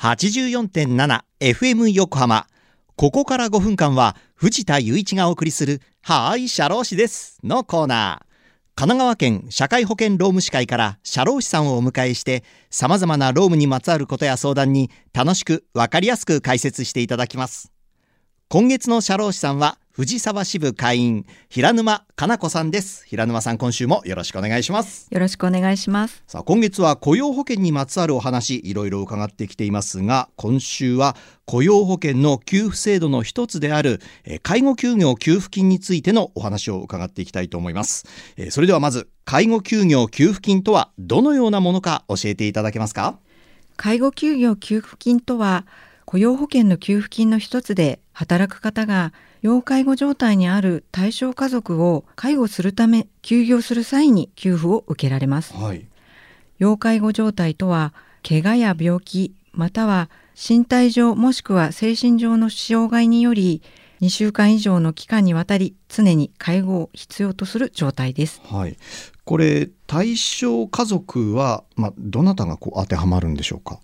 84.7FM 横浜。ここから5分間は藤田雄一がお送りするはーい社労士ですのコーナー。神奈川県社会保険労務士会から社労士さんをお迎えして様々な労務にまつわることや相談に楽しく分かりやすく解説していただきます。今月の社労士さんは藤沢支部会員平沼かな子さんです。平沼さん今週もよろしくお願いします。よろしくお願いします。さあ今月は雇用保険にまつわるお話いろいろ伺ってきていますが今週は雇用保険の給付制度の一つであるえー介護休業給付金についてのお話を伺っていきたいと思います、えーそれではまず介護休業給付金とはどのようなものか教えていただけますか？介護休業給付金とは、雇用保険の給付金の一つで、働く方が要介護状態にある対象家族を介護するため休業する際に給付を受けられます。はい要介護状態とは、怪我や病気、または身体上もしくは精神上の障害により、2週間以上の期間にわたり常に介護を必要とする状態です。はいこれ対象家族はまあどなたがこう当てはまるんでしょうか？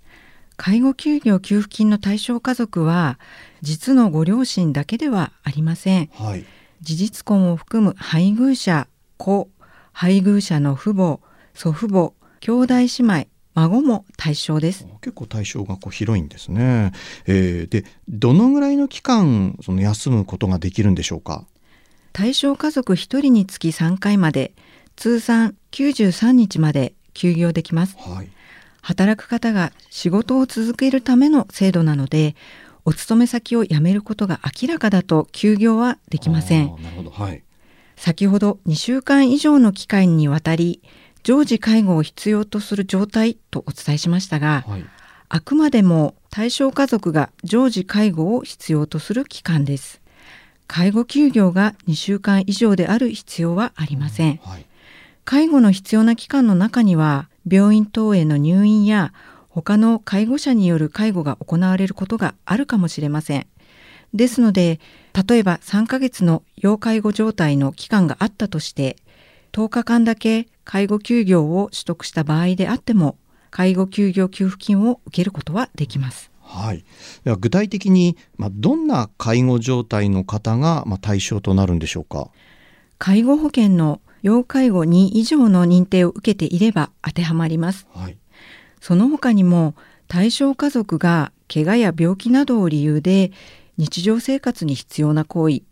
介護休業給付金の対象家族は実のご両親だけではありません。はい。事実婚を含む配偶者子配偶者の父母祖父母兄弟姉妹孫も対象です。結構対象がこう広いんですね、えーでどのぐらいの期間その休むことができるんでしょうか？対象家族1人につき3回まで通算93日まで休業できます。はい働く方が仕事を続けるための制度なのでお勤め先を辞めることが明らかだと休業はできません。あーなるほど。はい。先ほど2週間以上の期間にわたり常時介護を必要とする状態とお伝えしましたがはい。あくまでも対象家族が常時介護を必要とする期間です。介護休業が2週間以上である必要はありませんはい。介護の必要な期間の中には病院等への入院や他の介護者による介護が行われることがあるかもしれません。ですので例えば3ヶ月の要介護状態の期間があったとして10日間だけ介護休業を取得した場合であっても介護休業給付金を受けることはできます。はい、では具体的に、まあ、どんな介護状態の方が、まあ、対象となるんでしょうか？介護保険の要介護2以上の認定を受けていれば当てはまります。はい、その他にも対象家族が怪我や病気などを理由で日常生活に必要な行為。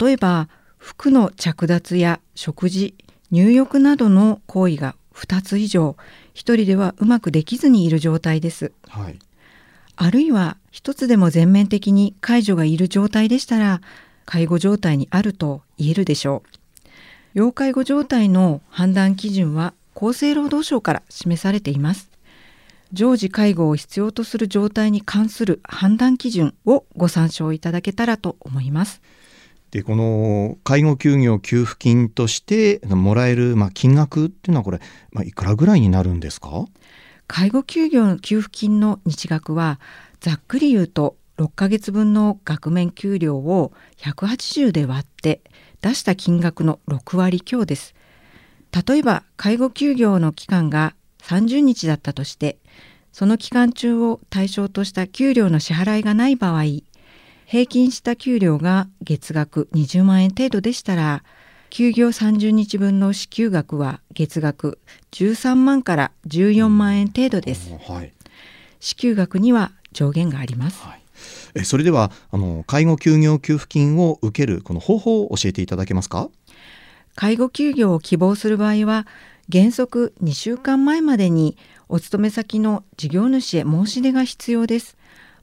例えば服の着脱や食事入浴などの行為が2つ以上1人ではうまくできずにいる状態です。はい、あるいは1つでも全面的に介助がいる状態でしたら介護状態にあると言えるでしょう要介護状態の判断基準は厚生労働省から示されています。常時介護を必要とする状態に関する判断基準をご参照いただけたらと思います。でこの介護休業給付金としてもらえる、まあ、金額っていうのはこれ、まあ、いくらぐらいになるんですか？介護休業の給付金の日額はざっくり言うと6ヶ月分の額面給料を180で割って出した金額の6割強です。例えば介護休業の期間が30日だったとしてその期間中を対象とした給料の支払いがない場合平均した給料が月額20万円程度でしたら休業30日分の支給額は月額13万から14万円程度です。はい支給額には上限があります。はい、えそれではあの介護休業給付金を受けるこの方法を教えていただけますか？介護休業を希望する場合は原則2週間前までにお勤め先の事業主へ申し出が必要です。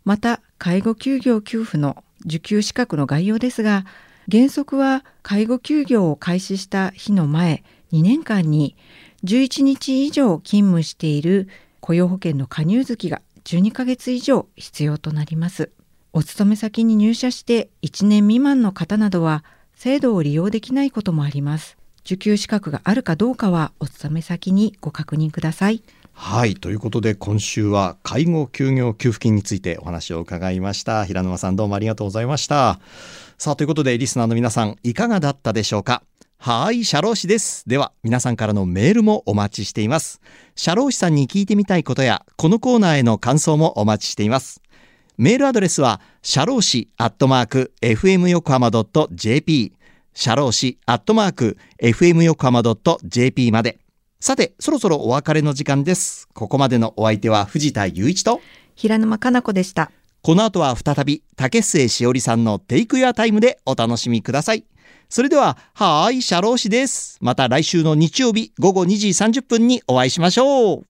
また介護休業給付の受給資格の概要ですが原則は介護休業を開始した日の前2年間に11日以上勤務している雇用保険の加入月が12ヶ月以上必要となります。お勤め先に入社して1年未満の方などは制度を利用できないこともあります。受給資格があるかどうかはお勤め先にご確認ください。はいということで今週は介護休業給付金についてお話を伺いました平沼さんどうもありがとうございましたさあということでリスナーの皆さんいかがだったでしょうか？はい、社労士です。では、皆さんからのメールもお待ちしています。社労士さんに聞いてみたいことや、このコーナーへの感想もお待ちしています。メールアドレスは、社労士アットマーク、fm 横浜 .jp、社労士アットマーク、fm 横浜 .jp まで。さて、そろそろお別れの時間です。ここまでのお相手は藤田雄一と、平沼かな子でした。この後は再び竹末しおりさんのテイクヤータイムでお楽しみください。それでは、はーい、社労士です。また来週の日曜日午後2時30分にお会いしましょう。